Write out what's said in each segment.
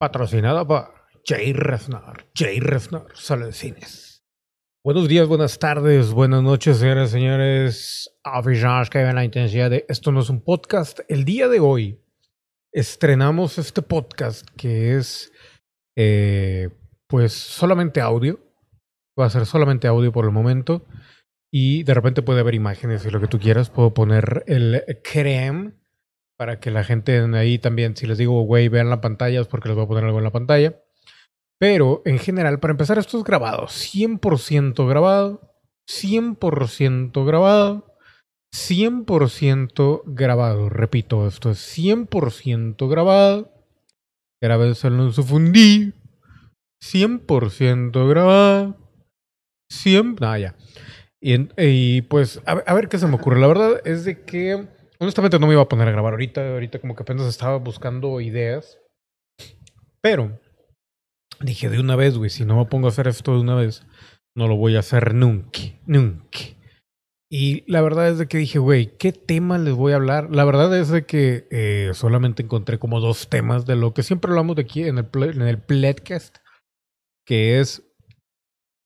Patrocinado por Jay Refnar. Jay Refnar, sala de cines. Buenos días, buenas tardes, buenas noches, señoras y señores. Aficionados que ven la intensidad de esto no es un podcast. El día de hoy estrenamos este podcast que es eh, pues solamente audio. Va a ser solamente audio por el momento. Y de repente puede haber imágenes y lo que tú quieras. Puedo poner el creme para que la gente ahí también, si les digo, güey, vean la pantalla, es porque les voy a poner algo en la pantalla. Pero en general, para empezar, esto es grabado. 100% grabado. 100% grabado. 100% grabado. Repito, esto es 100% grabado. Grabé solo en su fundí. 100% grabado. 100... Ah, ya. Y, pues, a, ver qué se me ocurre. La verdad es de que, honestamente, no me iba a poner a grabar ahorita. Ahorita como que apenas estaba buscando ideas. Pero, dije de una vez, güey, si no me pongo a hacer esto de una vez, no lo voy a hacer nunca, nunca. Y la verdad es de que dije, güey, ¿qué tema les voy a hablar? La verdad es de que eh, solamente encontré como dos temas de lo que siempre hablamos de aquí en el, en el Pledcast, que es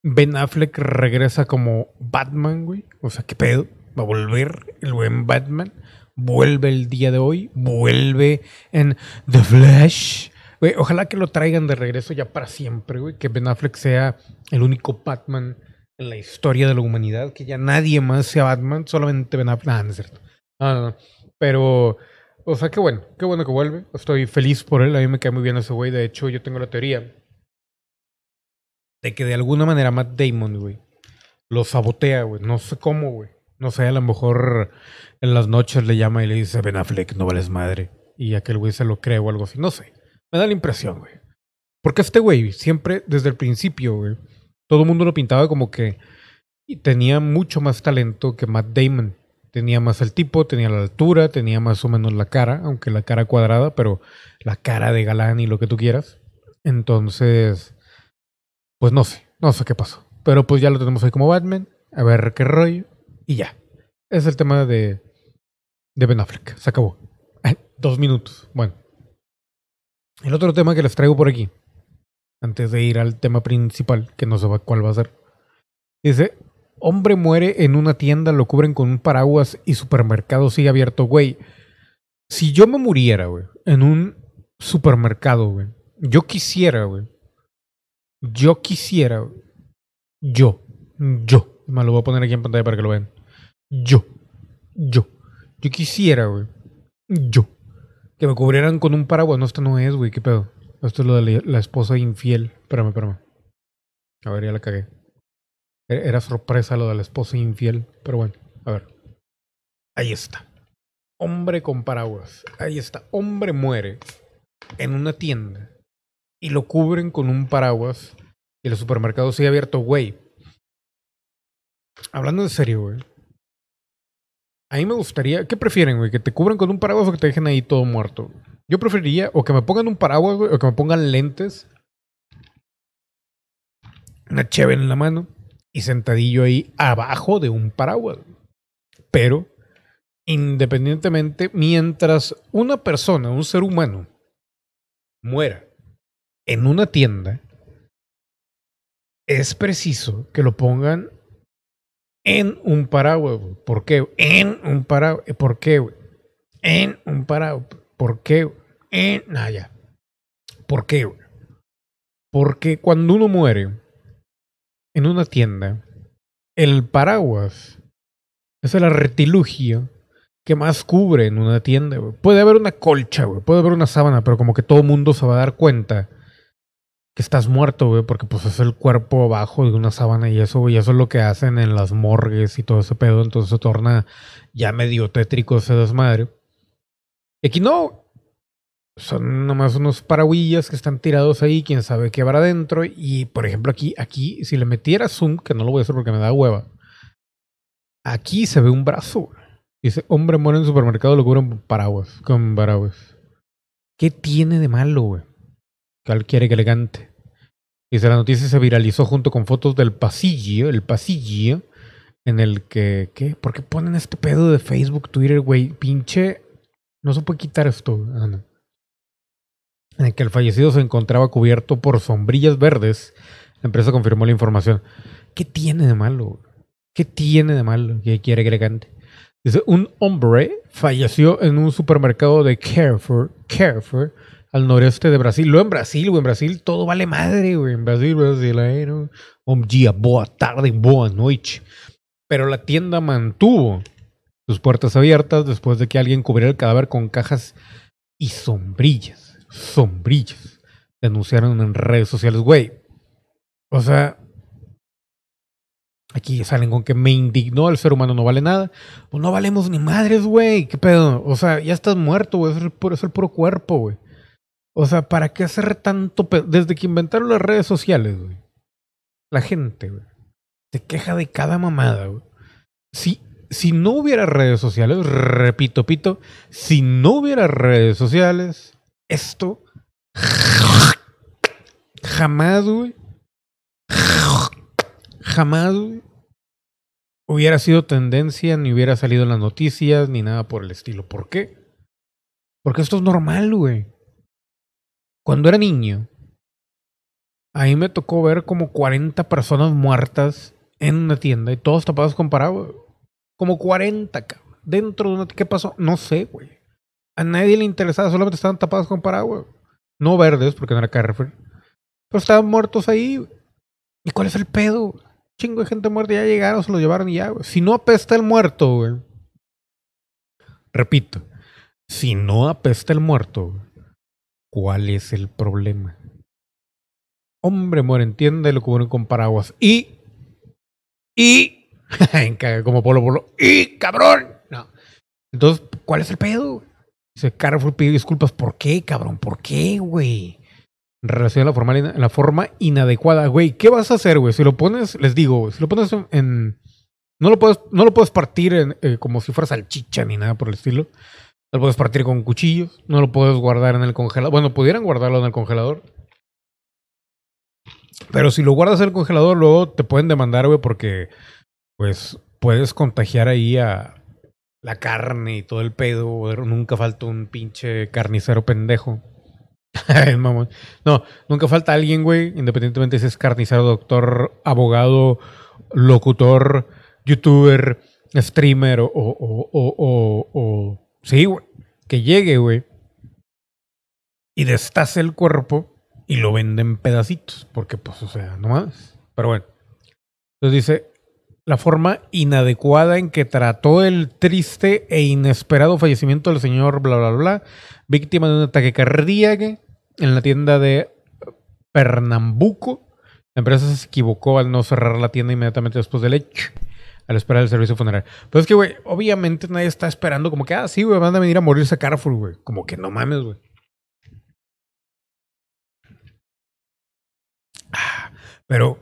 Ben Affleck regresa como Batman, güey. O sea, ¿qué pedo? Va a volver el buen Batman. Vuelve el día de hoy. Vuelve en The Flash. Ojalá que lo traigan de regreso ya para siempre, güey. Que Ben Affleck sea el único Batman en la historia de la humanidad. Que ya nadie más sea Batman. Solamente Ben Affleck. Ah, no es cierto. Pero, o sea, qué bueno. Qué bueno que vuelve. Estoy feliz por él. A mí me cae muy bien ese güey. De hecho, yo tengo la teoría de que de alguna manera Matt Damon, güey, lo sabotea, güey. No sé cómo, güey. No sé, a lo mejor en las noches le llama y le dice, Ben Affleck, no vales madre. Y aquel güey se lo cree o algo así. No sé. Me da la impresión, güey. Porque este güey, siempre, desde el principio, güey, todo el mundo lo pintaba como que tenía mucho más talento que Matt Damon. Tenía más el tipo, tenía la altura, tenía más o menos la cara, aunque la cara cuadrada, pero la cara de galán y lo que tú quieras. Entonces, pues no sé, no sé qué pasó. Pero pues ya lo tenemos ahí como Batman. A ver qué rollo. Y ya. Es el tema de, de Ben Affleck. Se acabó. Dos minutos. Bueno. El otro tema que les traigo por aquí. Antes de ir al tema principal, que no sé cuál va a ser. Dice, hombre muere en una tienda, lo cubren con un paraguas y supermercado sigue abierto. Güey, si yo me muriera, güey, en un supermercado, güey, yo quisiera, güey, yo quisiera, yo, yo, me lo voy a poner aquí en pantalla para que lo vean. Yo, yo, yo quisiera, güey, yo, que me cubrieran con un paraguas. No, esto no es, güey, qué pedo. Esto es lo de la, esposa infiel. Espérame, espérame. A ver, ya la cagué. E-, era sorpresa lo de la esposa infiel, pero bueno, a ver. Ahí está. Hombre con paraguas. Ahí está. Hombre muere en una tienda y lo cubren con un paraguas y el supermercado sigue abierto, güey. Hablando de serio, güey. A mí me gustaría, ¿qué prefieren, güey? ¿Que te cubran con un paraguas o que te dejen ahí todo muerto? Yo preferiría o que me pongan un paraguas, güey, o que me pongan lentes, una cheve en la mano y sentadillo ahí abajo de un paraguas. Pero, independientemente, mientras una persona, un ser humano, muera en una tienda, es preciso que lo pongan en un paraguas. ¿Por qué? En un paraguas. ¿Por qué? En un paraguas. ¿Por qué? En. Ah, ya. ¿Por qué? Porque cuando uno muere en una tienda, el paraguas es el artilugio que más cubre en una tienda. Puede haber una colcha, puede haber una sábana, pero como que todo mundo se va a dar cuenta que estás muerto, güey, porque pues es el cuerpo abajo de una sábana y eso, güey, eso es lo que hacen en las morgues y todo ese pedo, entonces se torna ya medio tétrico ese desmadre. Y aquí no, son nomás unos paraguillas que están tirados ahí, quién sabe qué habrá adentro, y por ejemplo aquí, aquí, si le metiera zoom, que no lo voy a hacer porque me da hueva, aquí se ve un brazo. Dice, hombre muere en supermercado, lo cubren paraguas, con paraguas. ¿Qué tiene de malo, güey? Cualquier elegante. Dice, la noticia se viralizó junto con fotos del pasillo, el pasillo, en el que, ¿qué? ¿Por qué ponen este pedo de Facebook, Twitter, güey? Pinche, no se puede quitar esto, Ana. En el que el fallecido se encontraba cubierto por sombrillas verdes. La empresa confirmó la información. ¿Qué tiene de malo? ¿Qué tiene de malo que quiere agregante? Dice, un hombre falleció en un supermercado de Carrefour, Carrefour, al noreste de Brasil. Lo en Brasil, güey. En Brasil todo vale madre, güey. En Brasil, brasileiro. Bom dia, boa tarde, boa noche pero la tienda mantuvo sus puertas abiertas después de que alguien cubriera el cadáver con cajas y sombrillas. Sombrillas. Denunciaron en redes sociales, güey. O sea, aquí salen con que me indignó, el ser humano no vale nada. Pues no valemos ni madres, güey. ¿Qué pedo? O sea, ya estás muerto, güey. Es es el puro cuerpo, güey. O sea, ¿para qué hacer tanto pedo? Desde que inventaron las redes sociales, güey. La gente, güey se queja de cada mamada, güey. Si, si no hubiera redes sociales, repito, pito, si no hubiera redes sociales, esto jamás, güey, jamás, güey, hubiera sido tendencia, ni hubiera salido en las noticias, ni nada por el estilo. ¿Por qué? Porque esto es normal, güey. Cuando era niño, ahí me tocó ver como 40 personas muertas en una tienda y todos tapados con paraguas. Como 40, cabrón. Dentro de una... ¿Qué pasó? No sé, güey. A nadie le interesaba, solamente estaban tapados con paraguas. No verdes, porque no era Carrefour. Pero estaban muertos ahí. ¿Y cuál es el pedo? Chingo de gente muerta, ya llegaron, se lo llevaron y ya, güey. Si no apesta el muerto, güey. Repito, si no apesta el muerto, ¿cuál es el problema? Hombre, muere entiende lo que con paraguas. Y y. como Polo Polo. Y cabrón. No. Entonces, ¿cuál es el pedo? Dice Carrefour pide disculpas. ¿Por qué, cabrón? ¿Por qué, güey? En relación a la la forma inadecuada, güey. ¿Qué vas a hacer, güey? Si lo pones, les digo, si lo pones en. no, lo puedes, no lo puedes partir eh, como si fuera salchicha ni nada por el estilo. Lo puedes partir con cuchillos. No lo puedes guardar en el congelador. Bueno, pudieran guardarlo en el congelador. Pero si lo guardas en el congelador, luego te pueden demandar, güey, porque pues puedes contagiar ahí a la carne y todo el pedo. Nunca falta un pinche carnicero pendejo. no, nunca falta alguien, güey, independientemente si es carnicero, doctor, abogado, locutor, youtuber, streamer o, o, sí, güey, que llegue, güey, y destace el cuerpo y lo venden pedacitos, porque pues, o sea, no más. Pero bueno. Entonces dice, la forma inadecuada en que trató el triste e inesperado fallecimiento del señor bla bla bla, víctima de un ataque cardíaco en la tienda de Pernambuco. La empresa se equivocó al no cerrar la tienda inmediatamente después del hecho, al esperar el servicio funerario. Pero es que, güey, obviamente nadie está esperando como que, ah, sí, güey, van a venir a morirse a Carrefour, güey. Como que no mames, güey. Pero,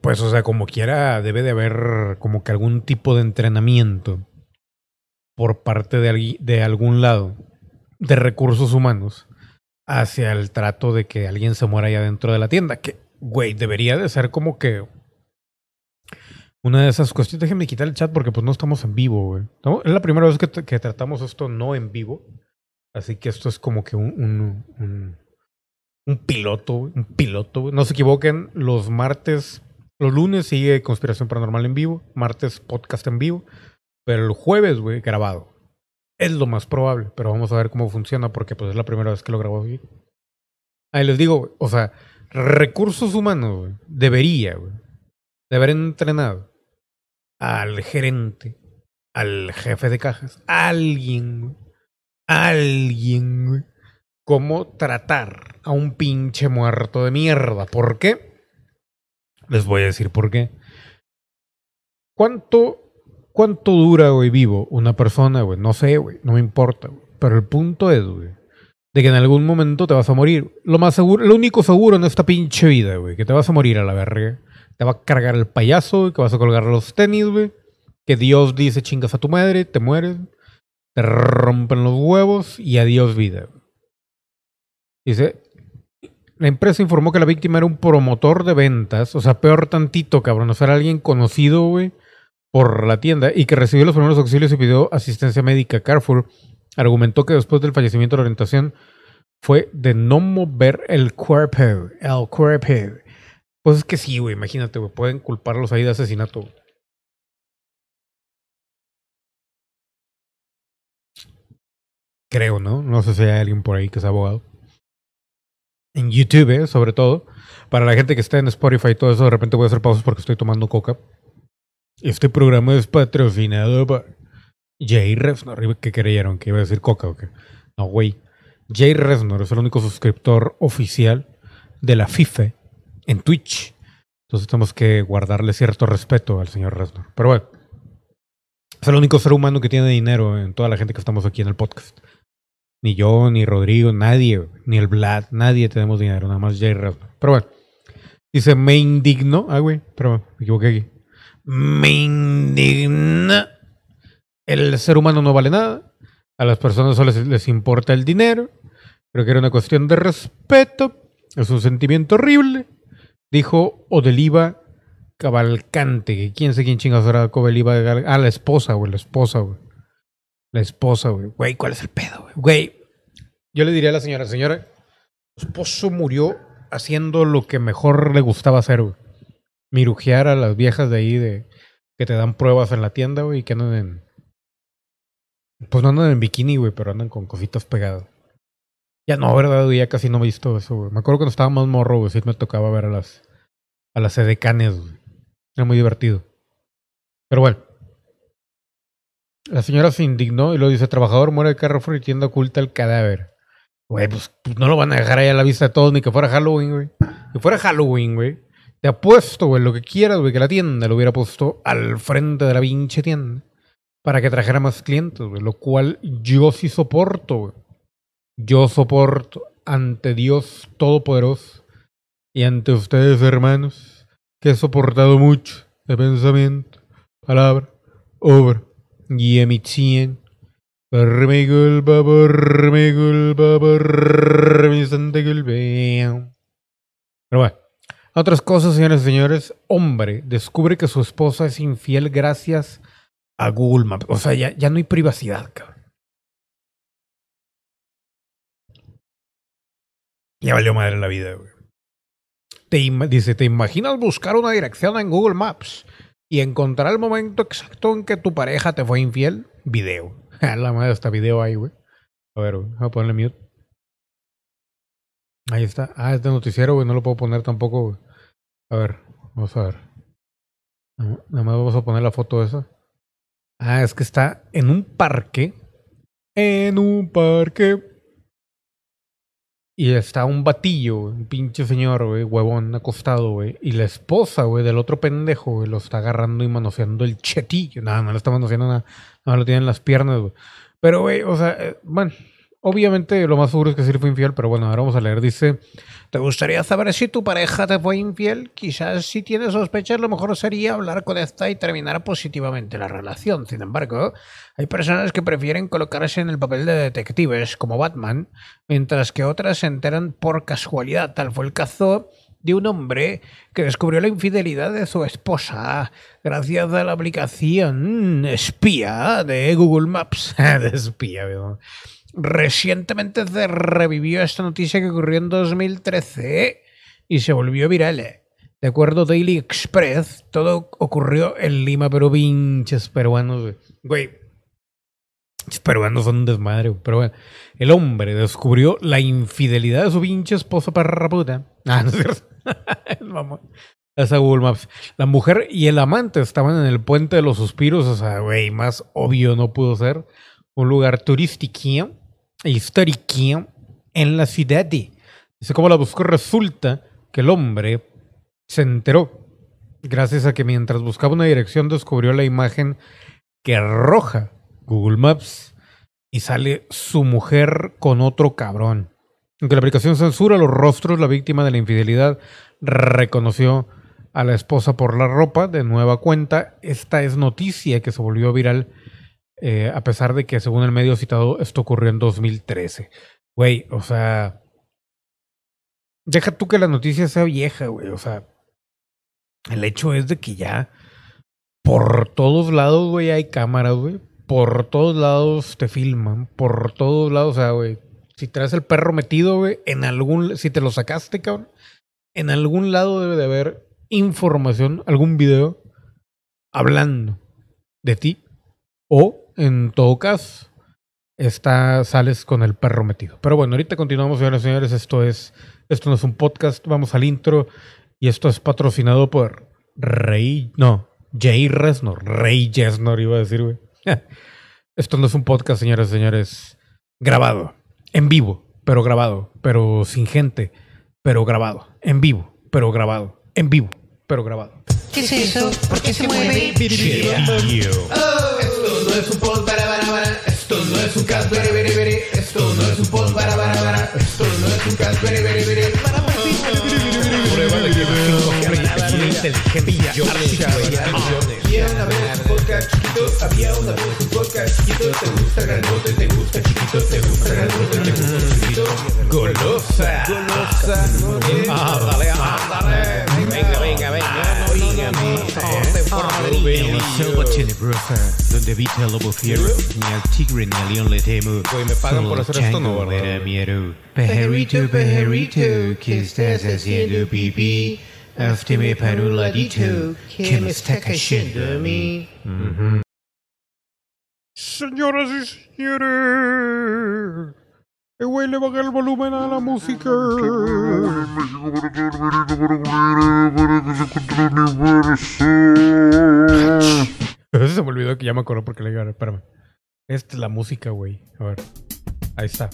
pues, o sea, como quiera, debe de haber como que algún tipo de entrenamiento por parte de, de algún lado de recursos humanos hacia el trato de que alguien se muera allá dentro de la tienda. Que, güey, debería de ser como que una de esas cuestiones. Déjenme quitar el chat porque pues no estamos en vivo, güey. Es la primera vez que, que, tratamos esto no en vivo. Así que esto es como que un, un piloto, un piloto. No se equivoquen, los martes, los lunes sigue Conspiración Paranormal en vivo, martes podcast en vivo, pero el jueves, güey, grabado. Es lo más probable, pero vamos a ver cómo funciona porque pues es la primera vez que lo grabo aquí. Ahí les digo, o sea, recursos humanos, güey, debería, güey, de haber entrenado al gerente, al jefe de cajas, alguien, alguien, cómo tratar a un pinche muerto de mierda. ¿Por qué? Les voy a decir por qué. ¿Cuánto, cuánto dura, güey, vivo una persona, güey? No sé, güey, no me importa, güey. Pero el punto es, güey, de que en algún momento te vas a morir. Lo más seguro, lo único seguro en esta pinche vida, güey, que te vas a morir a la verga. Te va a cargar el payaso, que vas a colgar los tenis, güey. Que Dios dice chingas a tu madre, te mueres. Te rompen los huevos y adiós vida. Dice, la empresa informó que la víctima era un promotor de ventas, o sea, peor tantito, cabrón, o sea, era alguien conocido, güey, por la tienda y que recibió los primeros auxilios y pidió asistencia médica. Carrefour argumentó que después del fallecimiento la orientación fue de no mover el cuerpo. El cuerpo. Pues es que sí, güey, imagínate, güey, pueden culparlos ahí de asesinato. Creo, ¿no? No sé si hay alguien por ahí que es abogado. En YouTube, eh, sobre todo. Para la gente que está en Spotify y todo eso, de repente voy a hacer pausas porque estoy tomando coca. Este programa es patrocinado por Jay Reznor. ¿Qué creyeron? ¿Que iba a decir coca o qué? No, güey. Jay Reznor es el único suscriptor oficial de la FIFA en Twitch. Entonces tenemos que guardarle cierto respeto al señor Reznor. Pero bueno. Es el único ser humano que tiene dinero en toda la gente que estamos aquí en el podcast. Ni yo, ni Rodrigo, nadie, ni el Vlad, nadie tenemos dinero, nada más Jay Reznor. Pero bueno. Dice, me indigno. Ah, güey, pero me equivoqué aquí. Me indigna. El ser humano no vale nada. A las personas solo les, les importa el dinero. Creo que era una cuestión de respeto. Es un sentimiento horrible. Dijo Odeliva Cavalcante. ¿Quién sé quién chingados era Odeliva? Ah, la esposa, güey, la esposa, güey. La esposa, güey. Güey, ¿cuál es el pedo, güey? Güey, yo le diría a la señora, señora, su esposo murió haciendo lo que mejor le gustaba hacer, güey. Mirujear a las viejas de ahí de que te dan pruebas en la tienda, güey, y que andan en... Pues no andan en bikini, güey, pero andan con cositas pegadas. Ya no, ¿verdad? güey? Ya casi no he visto eso, güey. Me acuerdo cuando estaba más morro, güey, sí me tocaba ver a las... A las edecanes, güey. Era muy divertido. Pero bueno. La señora se indignó y lo dice, trabajador muere de Carrefour y tienda oculta el cadáver. Güey, pues, pues no lo van a dejar ahí a la vista de todos, ni que fuera Halloween, güey. Si fuera Halloween, güey. Te apuesto, güey, lo que quieras, güey, que la tienda lo hubiera puesto al frente de la pinche tienda. Para que trajera más clientes, güey. Lo cual yo sí soporto, güey. Yo soporto ante Dios Todopoderoso y ante ustedes, hermanos, que he soportado mucho de pensamiento, palabra, obra y emisión. Pero bueno, otras cosas, señores y señores. Hombre descubre que su esposa es infiel gracias a Google Maps. O sea, ya, ya no hay privacidad, cabrón. Ya valió madre la vida, güey. Te dice, ¿te imaginas buscar una dirección en Google Maps y encontrar el momento exacto en que tu pareja te fue infiel? Video. La madre está video ahí, güey. A ver, güey. Voy a ponerle mute. Ahí está. Ah, este noticiero, güey. No lo puedo poner tampoco, güey. A ver, vamos a ver. Nada más vamos a poner la foto esa. Ah, es que está en un parque. En un parque. Y está un batillo, un pinche señor, güey, huevón acostado, güey. Y la esposa, güey, del otro pendejo, güey, lo está agarrando y manoseando el chetillo. Nada, no le está manoseando nada. No lo tiene en las piernas, güey. Pero, güey, o sea, eh, bueno, obviamente lo más seguro es que sí fue infiel, pero bueno, ahora vamos a leer. Dice, ¿te gustaría saber si tu pareja te fue infiel? Quizás si tienes sospechas, lo mejor sería hablar con esta y terminar positivamente la relación. Sin embargo, hay personas que prefieren colocarse en el papel de detectives, como Batman, mientras que otras se enteran por casualidad. Tal fue el caso de un hombre que descubrió la infidelidad de su esposa gracias a la aplicación espía de Google Maps. de espía. Recientemente se revivió esta noticia que ocurrió en 2013 y se volvió viral. De acuerdo a Daily Express, todo ocurrió en Lima, pero pinches peruanos, güey. Peruanos son un desmadre, pero bueno. El hombre descubrió la infidelidad de su pinche esposa perra puta. Ah, no es cierto. Mamón. Esa Google Maps. La mujer y el amante estaban en el puente de los suspiros. O sea, güey, más obvio no pudo ser. Un lugar turístico histórico en la ciudad. Dice cómo la buscó. Resulta que el hombre se enteró. Gracias a que mientras buscaba una dirección descubrió la imagen que arroja Google Maps y sale su mujer con otro cabrón. Aunque la aplicación censura los rostros, la víctima de la infidelidad reconoció a la esposa por la ropa de nueva cuenta. Esta es noticia que se volvió viral eh, a pesar de que según el medio citado esto ocurrió en 2013. Güey, o sea... Deja tú que la noticia sea vieja, güey. O sea, el hecho es de que ya por todos lados, güey, hay cámaras, güey. Por todos lados te filman. Por todos lados, o sea, güey. Si traes el perro metido, güey, en algún. Si te lo sacaste, cabrón. En algún lado debe de haber información, algún video hablando de ti. O, en todo caso, está, sales con el perro metido. Pero bueno, ahorita continuamos, señores y señores. Esto es. Esto no es un podcast. Vamos al intro. Y esto es patrocinado por Rey. No, Jay Resnor. Rey Jesnor, iba a decir, güey. Esto no es un podcast, señores y señores. Grabado. En vivo, pero grabado. Pero sin gente, pero grabado. En vivo, pero grabado. En vivo, pero grabado. ¿Qué es eso? ¿Por qué se mueve? No es un pod para para para. Esto no es un cast bere bere bere. Esto no es un pod para para para. Esto no es un cast bere bere bere. Prueba de inteligencia Había una vez un podcast chiquito. Había una vez un podcast chiquito. Te gusta grandote, te gusta chiquito, te gusta grandote, te gusta chiquito. Golosa. Golosa. Ah, dale, ah, dale. Venga, venga, venga. Donde habita el lobo fiero, ni al tigre ni al león le temo. Güey, ¿me pagan por hacer esto? No, ¿verdad? miedo. Pajarito, pajarito, ¿qué estás haciendo, pipí? Hazme para un ladito, que me está cayendo a mí. Señoras y señores. Eh, güey, le bajé el volumen a la música. Se me olvidó que ya me porque le digo, espérame. Esta es la música, güey. A ver. Ahí está.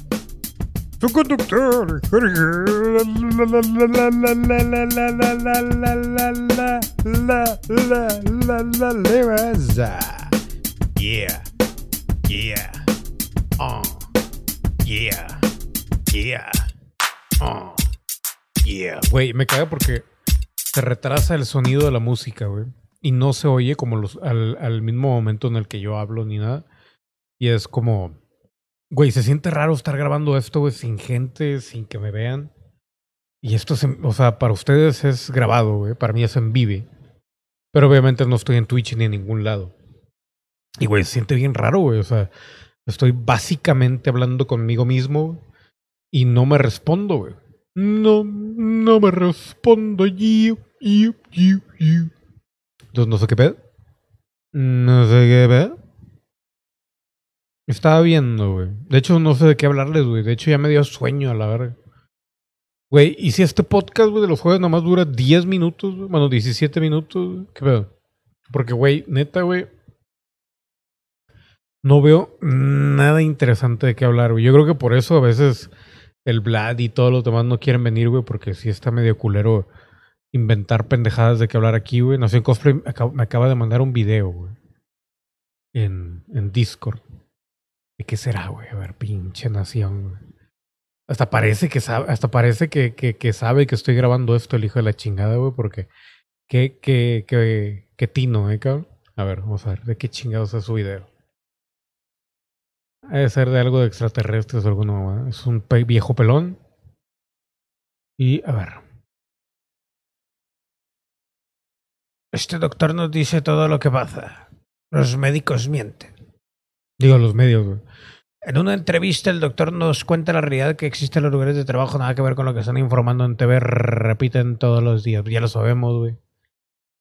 Su conductor, Yeah. Yeah. Oh. Yeah. Yeah. Oh. Yeah. Güey, me caga porque se retrasa el sonido de la música, güey. Y no se oye como los, al, al mismo momento en el que yo hablo ni nada. Y es como, güey, se siente raro estar grabando esto, güey, sin gente, sin que me vean. Y esto, o sea, para ustedes es grabado, güey. Para mí es en vive. Pero obviamente no estoy en Twitch ni en ningún lado. Y, güey, se siente bien raro, güey. O sea, estoy básicamente hablando conmigo mismo y no me respondo, güey. No, no me respondo. Yo, yo, yo, yo. Entonces no sé qué pedo. No sé qué pedo. Estaba viendo, güey. De hecho, no sé de qué hablarles, güey. De hecho, ya me dio sueño a la verga. Güey, ¿y si este podcast, güey, de los jueves nomás dura 10 minutos, güey? Bueno, 17 minutos, güey? ¿Qué pedo? Porque, güey, neta, güey. No veo nada interesante de qué hablar, güey. Yo creo que por eso a veces el Vlad y todos los demás no quieren venir, güey, porque sí está medio culero inventar pendejadas de qué hablar aquí, güey. Nación Cosplay me acaba de mandar un video, güey. En, en Discord. ¿De qué será, güey? A ver, pinche nación, güey. Hasta parece que sabe, hasta parece que, que, que sabe que estoy grabando esto el hijo de la chingada, güey, porque qué, qué, qué, qué tino, eh, cabrón. A ver, vamos a ver, ¿de qué chingados es su video? Ha de ser de algo de extraterrestres o alguna mamada. Es un pe- viejo pelón. Y, a ver. Este doctor nos dice todo lo que pasa. Los médicos mienten. Digo, los medios, güey. En una entrevista, el doctor nos cuenta la realidad que existen los lugares de trabajo, nada que ver con lo que están informando en TV, repiten todos los días. Ya lo sabemos, güey.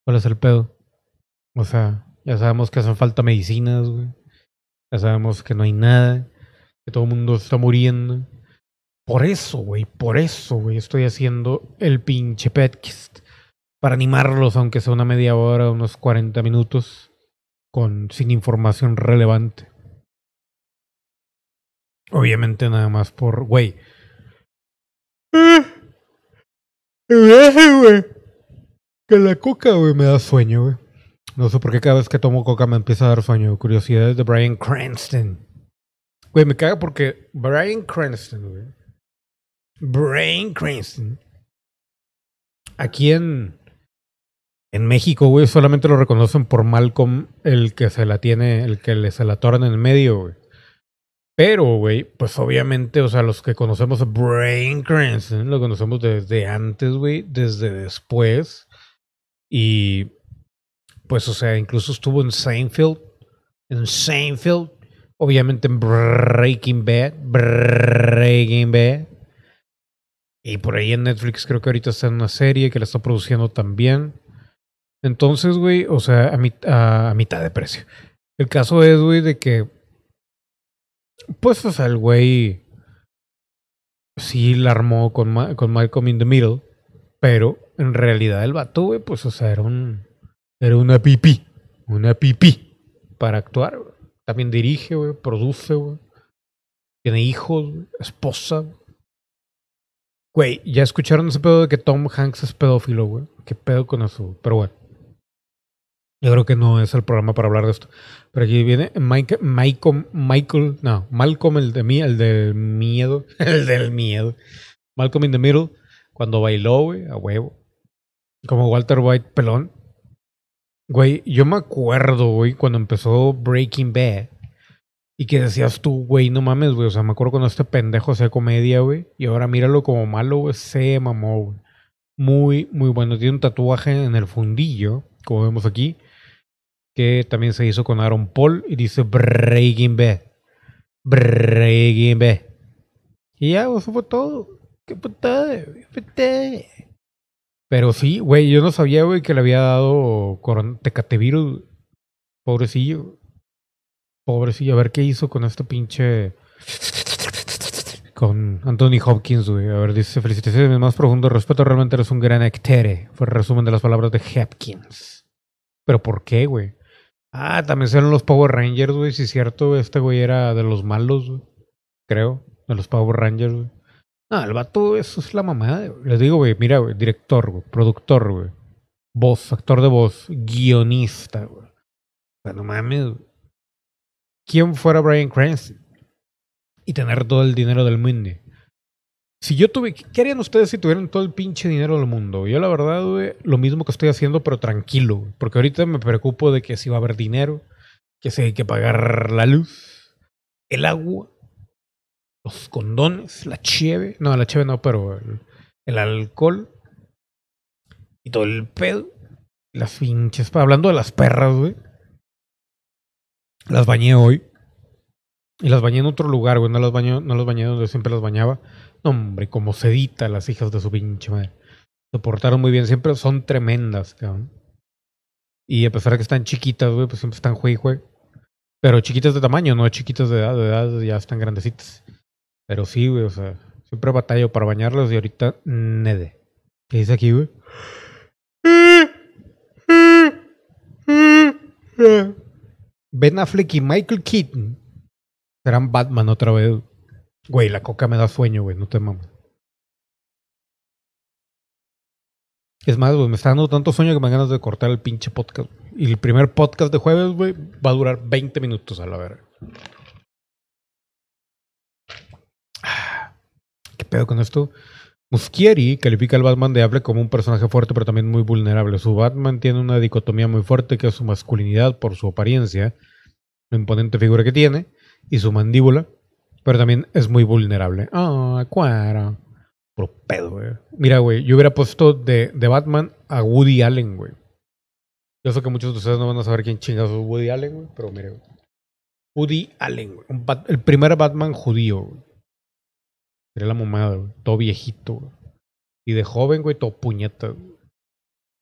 ¿Cuál es el pedo? O sea, ya sabemos que hacen falta medicinas, güey. Ya sabemos que no hay nada, que todo el mundo está muriendo. Por eso, güey, por eso, güey, estoy haciendo el pinche podcast. Para animarlos, aunque sea una media hora, unos 40 minutos, con, sin información relevante. Obviamente nada más por, güey. Eh, eh. Que la coca, güey, me da sueño, güey. No sé por qué cada vez que tomo coca me empieza a dar sueño. Curiosidades de Brian Cranston. Güey, me caga porque Brian Cranston, güey. Brian Cranston. Aquí en, en México, güey, solamente lo reconocen por Malcolm, el que se la tiene, el que le se la atoran en el medio, güey. Pero, güey, pues obviamente, o sea, los que conocemos a Brian Cranston, lo conocemos desde antes, güey, desde después. Y pues, o sea, incluso estuvo en Seinfeld. En Seinfeld. Obviamente en Breaking Bad. Breaking Bad. Y por ahí en Netflix creo que ahorita está en una serie que la está produciendo también. Entonces, güey, o sea, a, mit- a- mitad de precio. El caso es, güey, de que. Pues, o sea, el güey. Sí la armó con, Ma- con Malcolm in the Middle. Pero en realidad el vato, güey, pues, o sea, era un. Era una pipí. Una pipí. Para actuar. También dirige, güey. Produce, güey. Tiene hijos, esposa. güey. Ya escucharon ese pedo de que Tom Hanks es pedófilo, güey. ¿Qué pedo con eso? Pero bueno. Yo creo que no es el programa para hablar de esto. Pero aquí viene Michael, Michael, no, Malcolm el de mí, el del miedo, el del miedo. Malcolm in the Middle, cuando bailó, güey, a huevo. Como Walter White pelón. Güey, yo me acuerdo, güey, cuando empezó Breaking Bad. Y que decías tú, güey, no mames, güey. O sea, me acuerdo cuando este pendejo hacía comedia, güey. Y ahora míralo como malo, güey. Se mamó, güey. Muy, muy bueno. Tiene un tatuaje en el fundillo, como vemos aquí. Que también se hizo con Aaron Paul. Y dice Breaking Bad. Breaking Bad. Y ya, eso fue todo. Qué putada, qué putada. Pero sí, güey, yo no sabía, güey, que le había dado tecatevirus. Pobrecillo. Pobrecillo, a ver qué hizo con este pinche. Con Anthony Hopkins, güey. A ver, dice: Felicitaciones, mi más profundo respeto. Realmente eres un gran actere. Fue el resumen de las palabras de Hopkins. ¿Pero por qué, güey? Ah, también son los Power Rangers, güey. Si es cierto, este güey era de los malos, güey. Creo. De los Power Rangers, güey. No, el vato, eso es la mamada. Les digo, güey, mira, güey, director, güey, productor, güey. Voz, actor de voz, guionista, güey. O sea, no mames, güey. ¿Quién fuera Brian Cranston? Y tener todo el dinero del mundo. Si yo tuve. ¿Qué harían ustedes si tuvieran todo el pinche dinero del mundo? Yo, la verdad, güey, lo mismo que estoy haciendo, pero tranquilo. Porque ahorita me preocupo de que si va a haber dinero, que si hay que pagar la luz, el agua, los condones, la cheve. No, la cheve no, pero el, alcohol. Y todo el pedo. Las pinches. Hablando de las perras, güey. Las bañé hoy. Y las bañé en otro lugar, güey. No las bañé, no las bañé donde siempre las bañaba. No, hombre, como sedita las hijas de su pinche madre. Se portaron muy bien. Siempre son tremendas, cabrón. Y a pesar de que están chiquitas, güey, pues siempre están jueg, jueg. Pero chiquitas de tamaño, no chiquitas de edad. De edad ya están grandecitas. Pero sí, güey, o sea, siempre batallo para bañarlas y ahorita nede. ¿Qué dice aquí, güey? Ben Affleck y Michael Keaton serán Batman otra vez. Güey, la coca me da sueño, güey, no te mames. Es más, güey, me está dando tanto sueño que me ganas de cortar el pinche podcast. Y el primer podcast de jueves, güey, va a durar 20 minutos a la verga. ¿Qué pedo con esto? Muschietti califica al Batman de Affleck como un personaje fuerte pero también muy vulnerable. Su Batman tiene una dicotomía muy fuerte que es su masculinidad por su apariencia, la imponente figura que tiene y su mandíbula, pero también es muy vulnerable. Ah, cuara. Pro pedo, güey. Mira, güey, yo hubiera puesto de, de Batman a Woody Allen, güey. Yo sé que muchos de ustedes no van a saber quién chingados es Woody Allen, güey, pero mire, güey. Woody Allen, güey. El primer Batman judío, güey. Sería la mamada, güey. Todo viejito, güey. Y de joven, güey, todo puñeta, güey.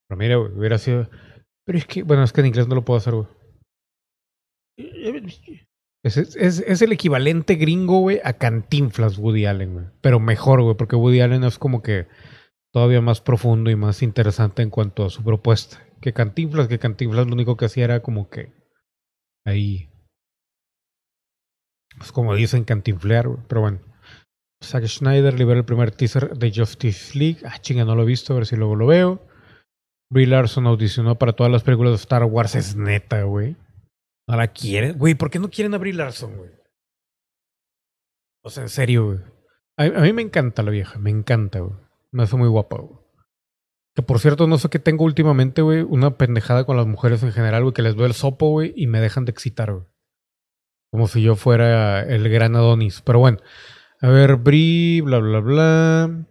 Pero mira, güey, hubiera sido. Pero es que, bueno, es que en inglés no lo puedo hacer, güey. Es, el equivalente gringo, güey, a Cantinflas Woody Allen, güey. Pero mejor, güey, porque Woody Allen es como que todavía más profundo y más interesante en cuanto a su propuesta. Que Cantinflas, que Cantinflas lo único que hacía era como que ahí. Pues como dicen, cantinflear, güey. Pero bueno. Zack Schneider libera el primer teaser de Justice League. Ah, chinga, no lo he visto, a ver si luego lo veo. Brie Larson audicionó para todas las películas de Star Wars. Es neta, güey. ¿No la quieren? Güey, ¿por qué no quieren a Brie Larson, güey? O sea, en serio, güey. A, a mí me encanta la vieja, me encanta, güey. Me hace muy guapa, güey. Que por cierto, no sé qué tengo últimamente, güey. Una pendejada con las mujeres en general, güey. Que les doy el sopo, güey. Y me dejan de excitar, güey. Como si yo fuera el gran Adonis. Pero bueno. A ver, Bri, bla, bla, bla.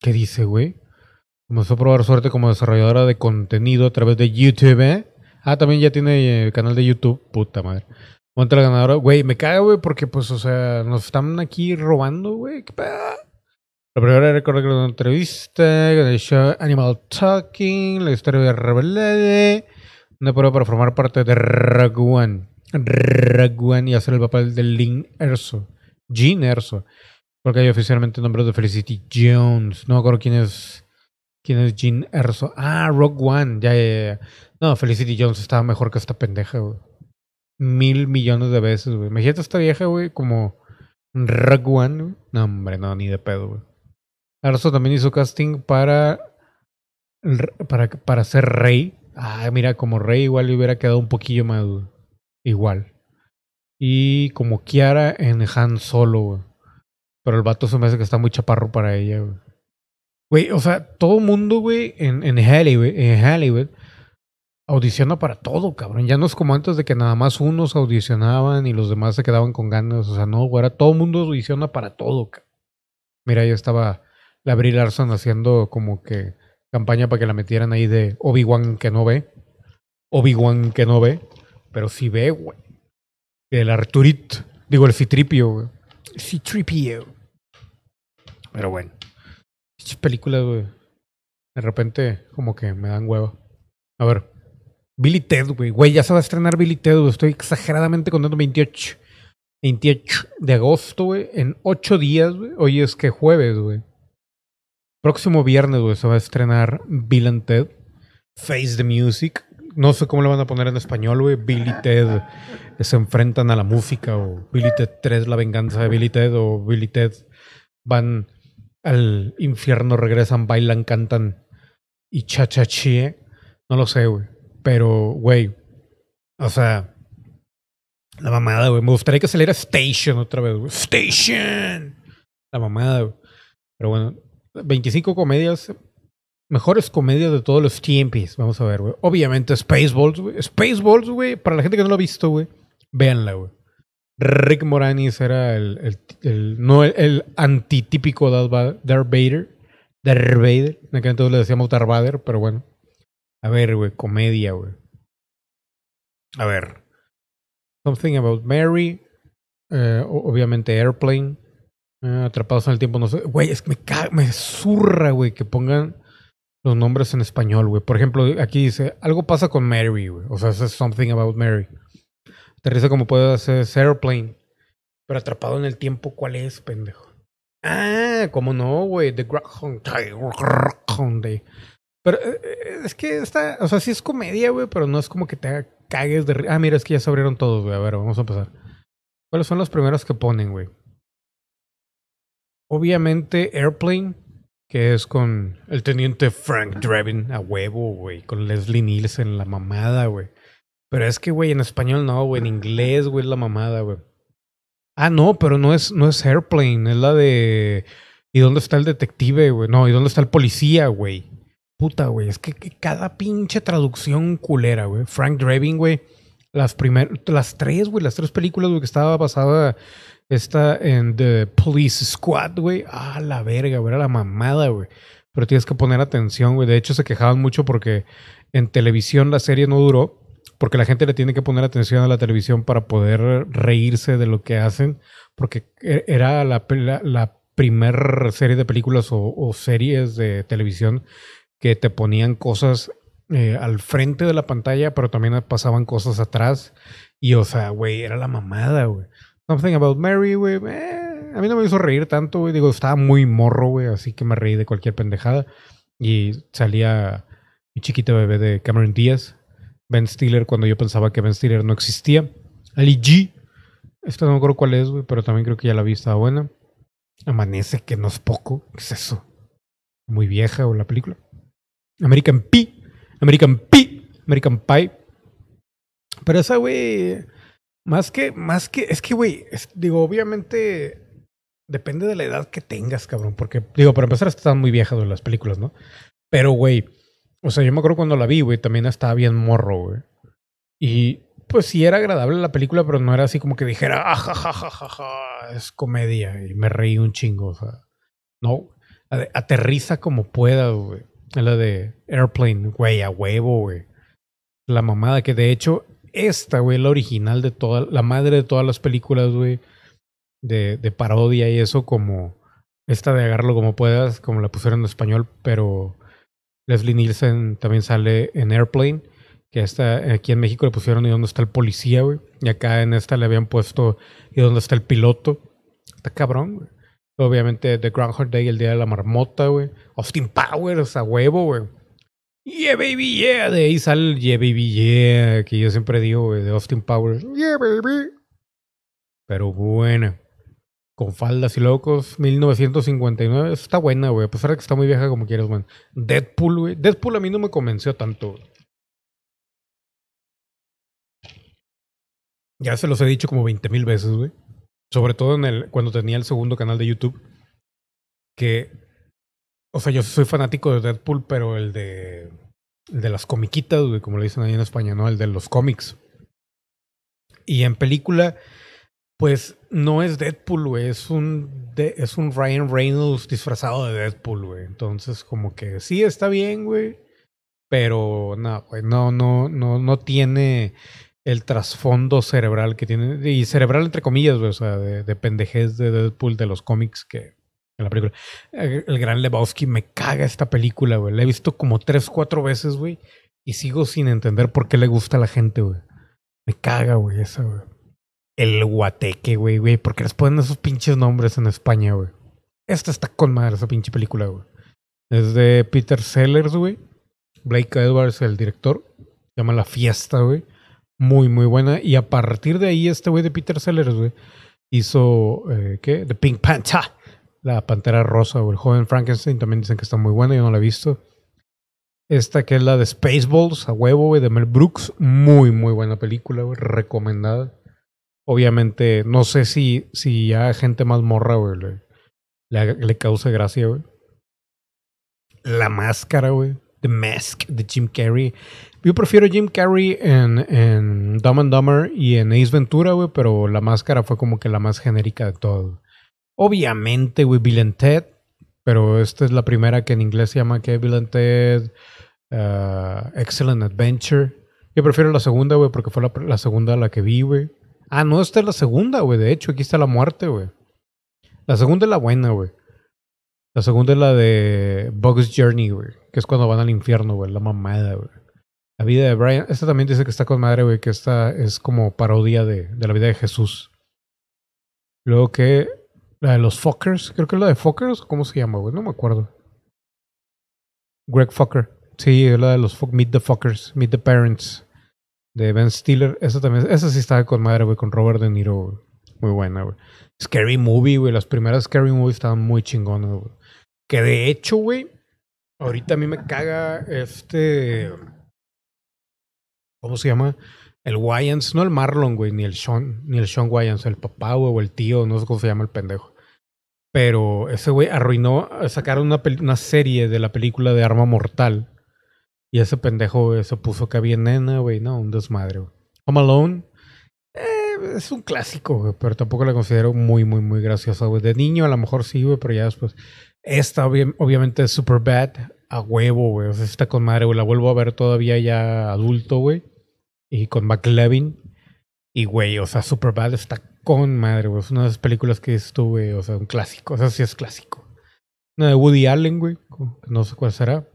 ¿Qué dice, güey? Comenzó a probar suerte como desarrolladora de contenido a través de YouTube. ¿eh? Ah, también ya tiene eh, canal de YouTube. Puta madre. Monta la ganadora. Güey, me caga, güey, porque pues, o sea, nos están aquí robando, güey. ¿Qué pedo? La primera recordar que una entrevista con el show Animal Talking, la historia de Rebelde, una prueba para formar parte de. Rogue One y hacer el papel de Lin Erso. Jean Erso. Porque hay oficialmente nombre de Felicity Jones. No me acuerdo quién es. ¿Quién es Jean Erso? Ah, Rogue One. Ya, ya, ya. No, Felicity Jones estaba mejor que esta pendeja, güey. Mil millones de veces, güey. Imagínate esta vieja, güey, como Rogue One. No, hombre, no, ni de pedo, güey. Erso también hizo casting para, el para, para ser rey. Ah, mira, como rey igual le hubiera quedado un poquillo más. Igual. Y como Kiara en Han Solo, güey. Pero el vato se me hace que está muy chaparro para ella, güey. Güey, o sea, todo mundo, güey, en, en Hollywood, en Hollywood, audiciona para todo, cabrón. Ya no es como antes de que nada más unos audicionaban y los demás se quedaban con ganas. O sea, no, güey, ahora todo mundo audiciona para todo, cabrón. Mira, yo estaba la Brie Larson haciendo como que campaña para que la metieran ahí de Obi-Wan que no ve. Obi-Wan que no ve. Pero sí ve, güey. El Arturito. Digo, el Citripio, güey. Citripio. Pero bueno. Pinches películas, güey. De repente, como que me dan huevo. A ver. Billy Ted, güey. Güey, ya se va a estrenar Billy Ted, güey. Estoy exageradamente contento. 28. 28 de agosto, güey. En 8 días, güey. Hoy es que jueves, güey. Próximo viernes, güey, se va a estrenar Bill and Ted. Face the Music. No sé cómo le van a poner en español, güey. Billy Ted se enfrentan a la música. O Billy Ted 3, la venganza de Billy Ted. O Billy Ted van al infierno, regresan, bailan, cantan y cha-cha-chie. No lo sé, güey. Pero, güey. O sea. La mamada, güey. Me gustaría que saliera Station otra vez, güey. Station. La mamada, güey. Pero bueno. 25 comedias. Mejores comedias de todos los tiempos. Vamos a ver, güey. Obviamente Spaceballs, güey. Spaceballs, güey. Para la gente que no lo ha visto, güey. Véanla, güey. Rick Moranis era el, el, el- no el, antitípico Darth Va- Darth Vader. Darth Vader. En aquel entonces le decíamos Darth Vader, pero bueno. A ver, güey, comedia, güey. A ver. Something About Mary. eh, obviamente Airplane. eh, atrapados en el tiempo, no sé. Güey, es que me, ca- me zurra, güey, que pongan los nombres en español, güey. Por ejemplo, aquí dice, algo pasa con Mary, güey. O sea, es Something About Mary. Aterriza como puede hacer Airplane. Pero atrapado en el tiempo, ¿cuál es, pendejo? Ah, ¿cómo no, güey? The Groundhog Day. Pero eh, eh, es que está, o sea, sí es comedia, güey, pero no es como que te cagues de Ah, mira, es que ya se abrieron todos, güey. A ver, vamos a empezar. ¿Cuáles son los primeros que ponen, güey? Obviamente Airplane, que es con el teniente Frank Drebin a huevo, güey. Con Leslie Nielsen, la mamada, güey. Pero es que, güey, en español no, güey. En inglés, güey, es la mamada, güey. Ah, no, pero no es, no es Airplane, es la de. ¿Y dónde está el detective, güey? No, ¿y dónde está el policía, güey? Puta, güey. Es que, que cada pinche traducción culera, güey. Frank Drebin, güey. Las primeras, las tres, güey, las tres películas, güey, que estaba basada esta en The Police Squad, güey. Ah, la verga, güey, era la mamada, güey. Pero tienes que poner atención, güey. De hecho, se quejaban mucho porque en televisión la serie no duró. Porque la gente le tiene que poner atención a la televisión para poder reírse de lo que hacen. Porque e- era la, la, la serie de películas o, o series de televisión que te ponían cosas eh, al frente de la pantalla, pero también pasaban cosas atrás. Y, o sea, güey, era la mamada, güey. Something About Mary, güey. eh, a mí no me hizo reír tanto, güey. Digo, estaba muy morro, güey, así que me reí de cualquier pendejada. Y salía mi chiquita bebé de Cameron Díaz. Ben Stiller cuando yo pensaba que Ben Stiller no existía. Ali G. Esta no me acuerdo cuál es, güey, pero también creo que ya la vi, estaba buena. Amanece, que no es poco. ¿Qué es eso? Muy vieja, o la película. American Pie. American Pie. American Pie. Pero esa, güey. Más que, más que, es que, güey, digo, obviamente depende de la edad que tengas, cabrón. Porque, digo, para empezar, están muy viejas las películas, ¿no? Pero, güey, o sea, yo me acuerdo cuando la vi, güey, también estaba bien morro, güey. Y pues sí era agradable la película, pero no era así como que dijera, ah, ja, ja, ja, ja, es comedia. Y me reí un chingo, o sea. No, aterriza como pueda, güey. La de Airplane, güey, a huevo, güey. La mamada que de hecho, esta, güey, la original de toda, la madre de todas las películas, güey, de, de parodia y eso, como esta de agarrarlo como puedas, como la pusieron en español, pero Leslie Nielsen también sale en Airplane, que esta, aquí en México le pusieron ¿y dónde está el policía, güey? Y acá en esta le habían puesto ¿y dónde está el piloto? Está cabrón, güey. Obviamente The Groundhog Day, el día de la marmota, güey. Austin Powers, a huevo, güey. Yeah, baby, yeah. De ahí sale el Yeah, baby, yeah, que yo siempre digo, güey, de Austin Powers. Yeah, baby. Pero buena. Con faldas y locos, 1959. Está buena, güey. A pesar de que está muy vieja como quieras, man. Deadpool, güey. Deadpool a mí no me convenció tanto. Ya se los he dicho como 20 mil veces, güey. Sobre todo en el, cuando tenía el segundo canal de YouTube. Que. O sea, yo soy fanático de Deadpool, pero el de. De las comiquitas, como le dicen ahí en España, ¿no? El de los cómics. Y en película, pues no es Deadpool, güey. Es un, es un Ryan Reynolds disfrazado de Deadpool, güey. Entonces, como que sí está bien, güey. Pero no, güey, no, no, no, no tiene el trasfondo cerebral que tiene. Y cerebral entre comillas, güey. O sea, de, de pendejez de Deadpool de los cómics que en la película. El, el gran Lebowski me caga esta película, güey. La he visto como tres, cuatro veces, güey. Y sigo sin entender por qué le gusta a la gente, güey. Me caga, güey, esa, güey. El guateque, güey, güey. ¿Por qué les ponen esos pinches nombres en España, güey? Esta está con madre, esa pinche película, güey. Es de Peter Sellers, güey. Blake Edwards, el director. Se llama La Fiesta, güey. Muy, muy buena. Y a partir de ahí, este güey de Peter Sellers, güey, hizo, eh, ¿qué? The Pink Panther. La Pantera Rosa, o el joven Frankenstein. También dicen que está muy buena, yo no la he visto. Esta que es la de Spaceballs, a huevo, de Mel Brooks. Muy, muy buena película, güey. Recomendada. Obviamente, no sé si, si gente más morra, le, le, cause gracia. La máscara, güey. The Mask de Jim Carrey. Yo prefiero Jim Carrey en, en Dumb and Dumber y en Ace Ventura, pero la máscara fue como que la más genérica de todo. Obviamente, güey, Bill and Ted, pero esta es la primera que en inglés se llama que Bill and Ted uh, Excellent Adventure. Yo prefiero la segunda, güey, porque fue la, segunda la que vi, güey. Ah, no, esta es la segunda, güey. De hecho, aquí está la muerte, güey. La segunda es la buena, güey. La segunda es la de Bugs Journey, güey. Que es cuando van al infierno, güey. La mamada, güey. La vida de Brian. Esta también dice que está con madre, güey. Que esta es como parodia de, de la vida de Jesús. Luego que. La de los Fuckers. Creo que es la de Fuckers. ¿Cómo se llama, güey? No me acuerdo. Greg Fucker. Sí, es la de los Meet the Fuckers. Meet the Parents. De Ben Stiller. Esa también. Esa sí estaba con madre, güey. Con Robert De Niro. Muy buena, güey. Scary Movie, güey. Las primeras Scary Movie estaban muy chingonas, güey. Que de hecho, güey. Ahorita a mí me caga este. ¿Cómo se llama? El Wayans, no el Marlon, güey, ni el Sean, ni el Sean Wayans, el papá, güey, o el tío, no sé cómo se llama el pendejo. Pero ese güey arruinó, sacaron una, serie de la película de Arma Mortal. Y ese pendejo se puso que había nena, güey, no, un desmadre, güey. Home Alone, eh, es un clásico, güey, pero tampoco la considero muy, muy, muy graciosa, güey. De niño a lo mejor sí, güey, pero ya después. Esta, obvi- obviamente, es super bad, a huevo, güey. O sea, está con madre, güey. La vuelvo a ver todavía ya adulto, güey. Y con McLevin. Y, güey, o sea, Superbad está con madre, güey. Es una de las películas que güey. O sea, un clásico. O sea, sí es clásico. Una de Woody Allen, güey. No sé cuál será.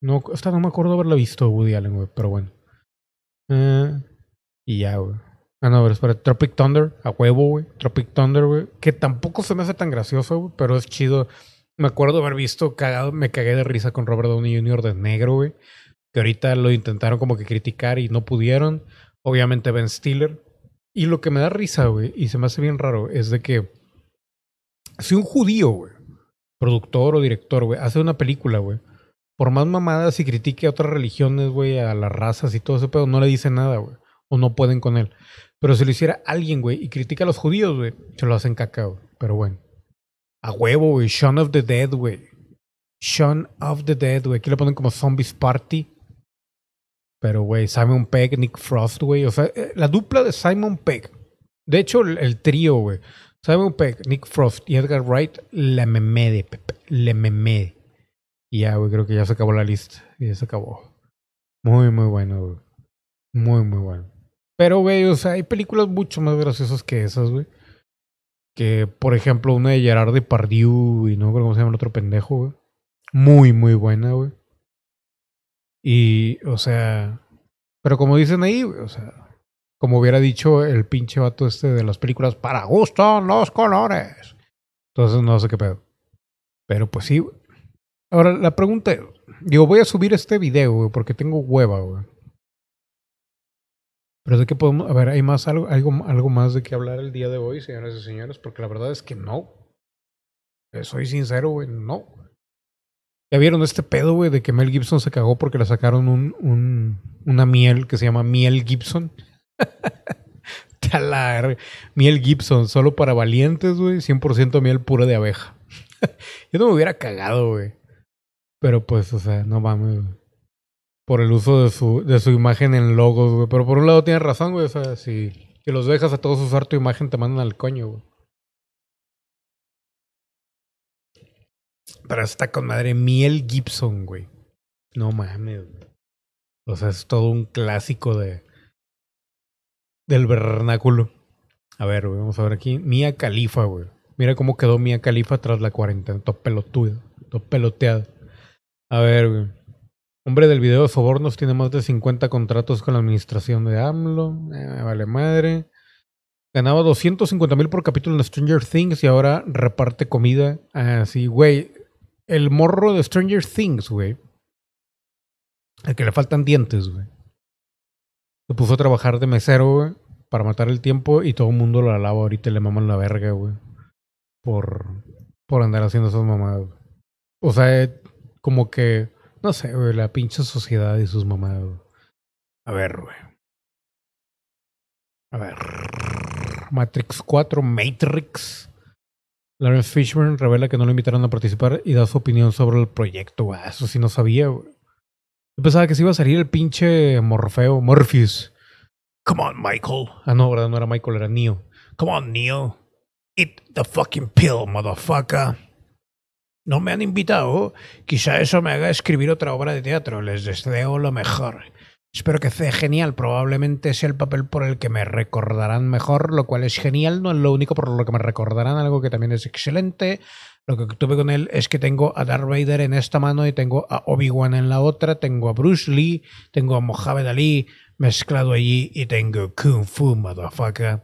No, esta no me acuerdo haberla visto Woody Allen, güey. Pero bueno. Eh, y ya, güey. Ah, no, pero espera. Tropic Thunder. A huevo, güey. Tropic Thunder, güey. Que tampoco se me hace tan gracioso, güey. Pero es chido. Me acuerdo haber visto. Me cagué de risa con Robert Downey Jr. de negro, güey. Que ahorita lo intentaron como que criticar y no pudieron. Obviamente Ben Stiller. Y lo que me da risa, güey, y se me hace bien raro, es de que si un judío, güey, productor o director, güey, hace una película, güey, por más mamadas y critique a otras religiones, güey, a las razas y todo ese pedo, no le dice nada, güey. O no pueden con él. Pero si lo hiciera alguien, güey, y critica a los judíos, güey, se lo hacen caca, güey. Pero bueno. A huevo, güey. Shaun of the Dead, güey. Shaun of the Dead, güey. Aquí le ponen como Zombies Party. Pero, güey, Simon Pegg, Nick Frost, güey. O sea, eh, la dupla de Simon Pegg. De hecho, el, trío, güey. Simon Pegg, Nick Frost y Edgar Wright, le memé de Pepe. Le memé. Y ya, güey, creo que ya se acabó la lista. Ya se acabó. Muy, muy bueno, güey. Muy, muy bueno. Pero, güey, o sea, hay películas mucho más graciosas que esas, güey. Que, por ejemplo, una de Gerard Depardieu y no creo cómo se llama el otro pendejo, güey. Muy, muy buena, güey. Y, o sea, pero como dicen ahí, o sea, como hubiera dicho el pinche vato este de las películas, para gusto los colores. Entonces no sé qué pedo. Pero pues sí. Ahora, la pregunta es, digo, voy a subir este video, güey, porque tengo hueva, güey. Pero de qué podemos, a ver, hay más algo, algo, algo más de qué hablar el día de hoy, señoras y señores, porque la verdad es que no. Eh, Soy sincero, güey, no. ¿Ya vieron este pedo, güey, de que Mel Gibson se cagó porque le sacaron un, un, una miel que se llama Miel Gibson? Te a la verga. Miel Gibson, solo para valientes, güey. 100% miel pura de abeja. Yo no me hubiera cagado, güey. Pero pues, o sea, no mames. Por el uso de su, de su imagen en logos, güey. Pero por un lado tienes razón, güey. O sea, si que los dejas a todos usar tu imagen, te mandan al coño, güey. Pero está con madre Miel Gibson, güey. No mames. O sea, es todo un clásico de del vernáculo. A ver, güey, vamos a ver aquí. Mía Califa, güey. Mira cómo quedó Mía Califa tras la cuarentena. Todo pelotudo, todo peloteado. A ver, güey. Hombre del video de sobornos tiene más de 50 contratos con la administración de AMLO. Eh, vale madre. Ganaba 250 mil por capítulo en Stranger Things y ahora reparte comida. Así, güey. El morro de Stranger Things, güey. Al que le faltan dientes, güey. Se puso a trabajar de mesero, güey. Para matar el tiempo y todo el mundo lo alaba ahorita y le maman la verga, güey. Por, por andar haciendo esas mamadas. O sea, eh, como que, no sé, güey, la pinche sociedad y sus mamadas. güey. A ver, güey. A ver. Matrix 4, Matrix. Lawrence Fishburne revela que no lo invitaron a participar y da su opinión sobre el proyecto. güey. Eso sí no sabía. Yo pensaba que se iba a salir el pinche Morfeo, Morpheus. Come on, Michael. Ah, no, ¿verdad? No era Michael, era Neo. Come on, Neo. Eat the fucking pill, motherfucker. No me han invitado. Quizá eso me haga escribir otra obra de teatro. Les deseo lo mejor. Espero que sea genial. Probablemente sea el papel por el que me recordarán mejor, lo cual es genial. No es lo único por lo que me recordarán, algo que también es excelente. Lo que tuve con él es que tengo a Darth Vader en esta mano y tengo a Obi-Wan en la otra, tengo a Bruce Lee, tengo a Mohamed Ali mezclado allí y tengo Kung Fu, motherfucker.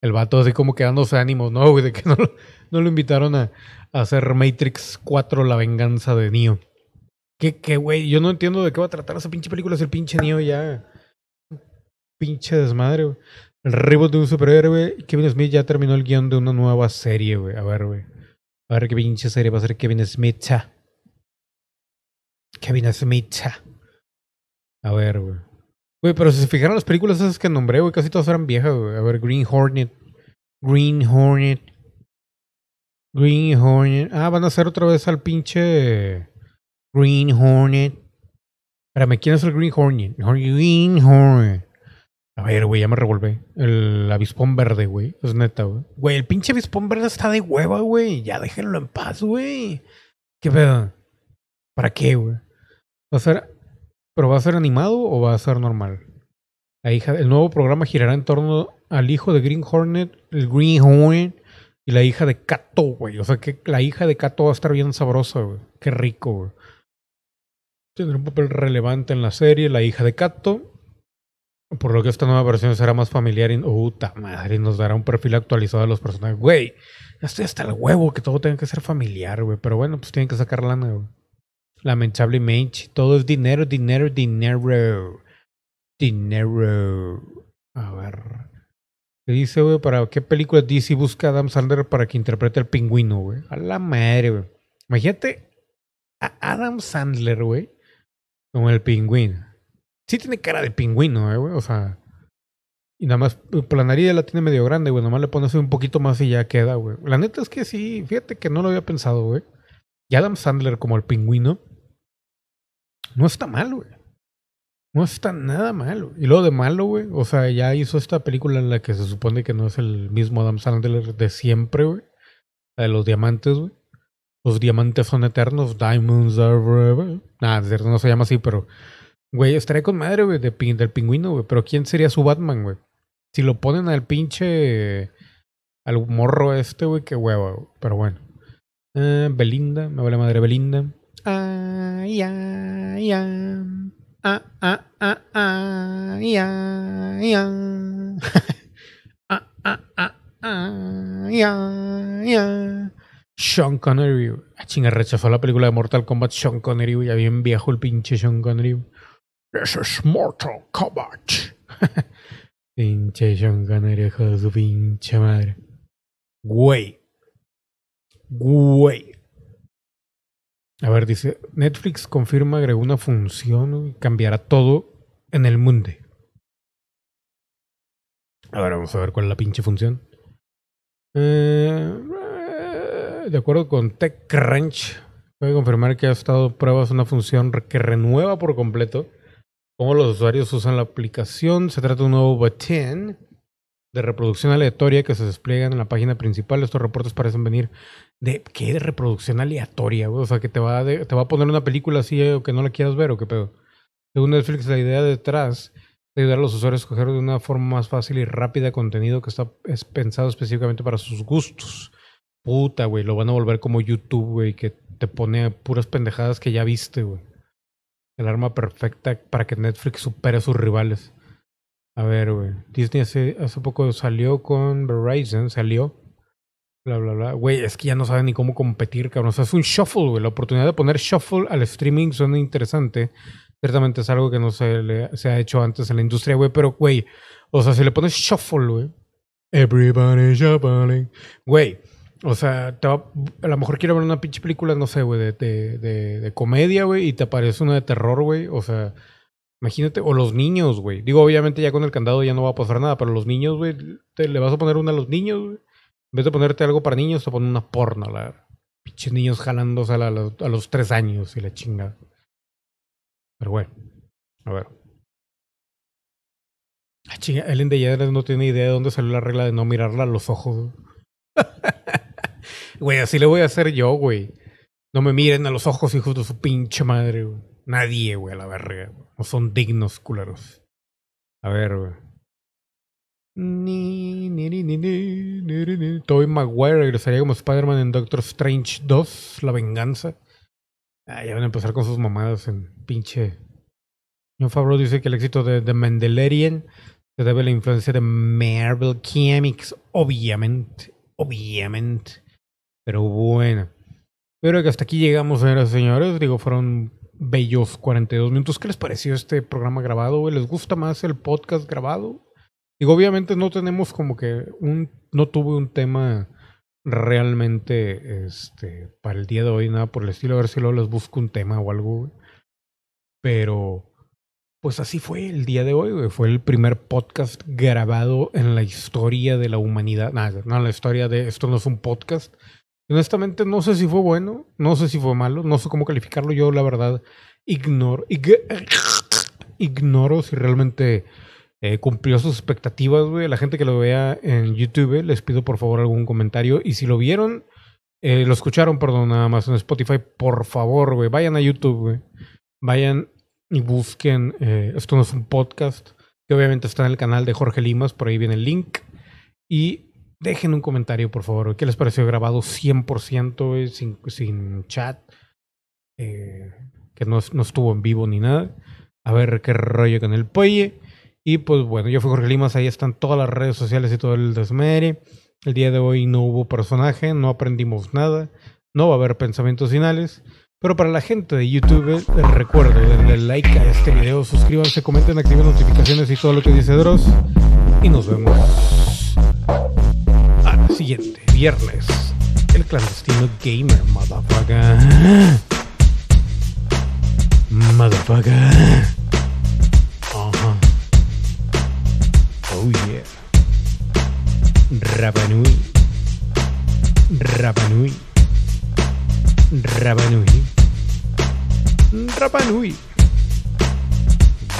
El vato así como quedándose ánimos, ¿no? De que no, lo- no lo invitaron a, a hacer Matrix 4, la venganza de Neo. Que, que, güey, yo no entiendo de qué va a tratar esa pinche película. Es el pinche Neo ya. Pinche desmadre, güey. El reboot de un superhéroe. Kevin Smith ya terminó el guion de una nueva serie, güey. A ver, güey. A ver qué pinche serie va a ser Kevin Smith. Kevin Smith. A ver, güey. Güey, pero si se fijaron las películas esas que nombré, güey, casi todas eran viejas, güey. A ver, Green Hornet. Green Hornet. Green Hornet. Ah, van a hacer otra vez al pinche Green Hornet. Espérame, ¿quién es el Green Hornet? Green Hornet. A ver, güey, ya me revolvé. El avispón verde, güey. Es neta, güey. Güey, el pinche avispón verde está de hueva, güey. Ya déjenlo en paz, güey. ¿Qué pedo? ¿Para qué, güey? ¿Va a ser. ¿Pero va a ser animado o va a ser normal? La hija, el nuevo programa girará en torno al hijo de Green Hornet, el Green Hornet, y la hija de Kato, güey. O sea que la hija de Kato va a estar bien sabrosa, güey. Qué rico, güey. Tendrá un papel relevante en la serie, la hija de Kato. Por lo que esta nueva versión será más familiar y. Puta madre, nos dará un perfil actualizado de los personajes. Güey, ya estoy hasta el huevo que todo tenga que ser familiar, güey. Pero bueno, pues tienen que sacar lana, güey. Lamentablemente, todo es dinero, dinero, dinero. Dinero. A ver. ¿Qué dice, güey? ¿Para qué película DC busca a Adam Sandler para que interprete al pingüino, güey? A la madre, güey. Imagínate a Adam Sandler, güey, como el pingüino. Sí tiene cara de pingüino, eh, güey. O sea. Y nada más, pues, la nariz la tiene medio grande, güey. Nomás le pones un poquito más y ya queda, güey. La neta es que sí, fíjate que no lo había pensado, güey. Y Adam Sandler como el pingüino. No está mal, güey. No está nada mal, güey. Y luego de malo, güey. O sea, ya hizo esta película en la que se supone que no es el mismo Adam Sandler de siempre, güey. La de los diamantes, güey. Los diamantes son eternos, diamonds are forever. Cierto, no se llama así, pero. Güey, estaría con madre, güey, de del pingüino, güey. Pero ¿quién sería su Batman, güey? Si lo ponen al pinche. Al morro este, güey, qué hueva, güey. Pero bueno. Eh, Belinda, me vale madre Belinda. Ay, ay, ay. Ah, ah, ah, ah, ya, ya. ah, ah, ah, ya, ya. Sean Connery, güey. Ah, chinga, rechazó la película de Mortal Kombat Sean Connery. Ya bien viejo el pinche Sean Connery. This is Mortal Kombat. pinche Sean Connery, hijo de su pinche madre. Güey. Güey. A ver, dice, Netflix confirma, agregó una función y cambiará todo en el mundo. A ver, vamos a ver cuál es la pinche función. Eh, de acuerdo con TechCrunch, puede confirmar que ha estado pruebas una función que renueva por completo cómo los usuarios usan la aplicación. Se trata de un nuevo botón de reproducción aleatoria que se despliegan en la página principal. Estos reportes parecen venir de qué de reproducción aleatoria. O sea, que te va, te va a poner una película así eh, o que no la quieras ver o qué pedo. Según Netflix, la idea detrás de ayudar a los usuarios a escoger de una forma más fácil y rápida contenido que está es pensado específicamente para sus gustos. Puta, güey, lo van a volver como YouTube, güey, que te pone puras pendejadas que ya viste, güey. El arma perfecta para que Netflix supere a sus rivales. A ver, güey. Disney hace, hace poco salió con Verizon, salió. Bla, bla, bla. Güey, es que ya no saben ni cómo competir, cabrón. O sea, es un shuffle, güey. La oportunidad de poner shuffle al streaming suena interesante. Ciertamente es algo que no se, le- se ha hecho antes en la industria, güey. Pero, güey, o sea, si le pones shuffle, güey. Everybody shuffling. Güey, o sea, a lo mejor quiero ver una pinche película, no sé, güey, de, de, de, comedia, güey, y te aparece una de terror, güey. O sea, imagínate, o los niños, güey. Digo, obviamente ya con el candado ya no va a pasar nada, pero los niños, güey, te le vas a poner una a los niños, güey. En vez de ponerte algo para niños, te ponen una porno, la pinches niños jalándose a, la- a los, tres años y la chingada. Pero bueno, a ver. Ah, chinga, Ellen DeGeneres no tiene idea de dónde salió la regla de no mirarla a los ojos. Güey, así le voy a hacer yo, güey. No me miren a los ojos, hijos de su pinche madre, güey. Nadie, güey, a la verga. güey. No son dignos, culeros. A ver, güey. Ni, ni, ni. Tobey Maguire regresaría como Spider-Man en Doctor Strange 2, La Venganza. Ah, ya van a empezar con sus mamadas en pinche. John Favreau dice que el éxito de The Mandalorian se debe a la influencia de Marvel Comics, obviamente. Obviamente. Pero bueno. Pero que hasta aquí llegamos, señoras y señores. Digo, fueron bellos 42 minutos. ¿Qué les pareció este programa grabado? ¿Les gusta más el podcast grabado? Digo, obviamente no tenemos como que un. No tuve un tema realmente este para el día de hoy, nada por el estilo. A ver si luego les busco un tema o algo. Pero. Pues así fue el día de hoy, güey. Fue el primer podcast grabado en la historia de la humanidad. Nada, no la historia de esto no es un podcast. Honestamente, no sé si fue bueno, no sé si fue malo, no sé cómo calificarlo. Yo, la verdad, ignoro, ig- ignoro si realmente eh, cumplió sus expectativas, güey. La gente que lo vea en YouTube, les pido por favor algún comentario. Y si lo vieron, eh, lo escucharon, perdón, nada más en Spotify, por favor, güey, vayan a YouTube, güey. Vayan y busquen, eh, esto no es un podcast, que obviamente está en el canal de Jorge Limas, por ahí viene el link. Y dejen un comentario, por favor. ¿Qué les pareció grabado 100%, güey, sin, sin chat? Eh, que no, no estuvo en vivo ni nada. A ver qué rollo con el polle. Y pues bueno, yo fui Jorge Limas, ahí están todas las redes sociales y todo el desmere. El día de hoy no hubo personaje, no aprendimos nada, no va a haber pensamientos finales. Pero para la gente de YouTube, les recuerdo, denle like a este video, suscríbanse, comenten, activen notificaciones y todo lo que dice Dross. Y nos vemos al siguiente viernes. El clandestino gamer, motherfucker. Motherfucker. Ajá. Oh yeah. Rapanui. Rapanui. Rapanui. Rapanui.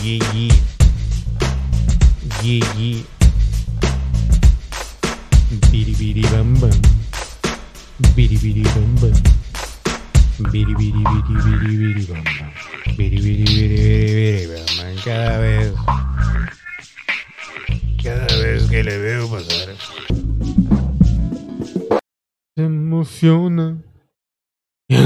Yeah, yeah. Yeah, yeah. Bidi bam bam. Bidi bam bam. Biri, biri, biri, biri, biri, bam, bam. Biri, biri, biri, biri, biri, bam, bam. Cada vez. Cada vez que le veo pasar. Se emociona. Y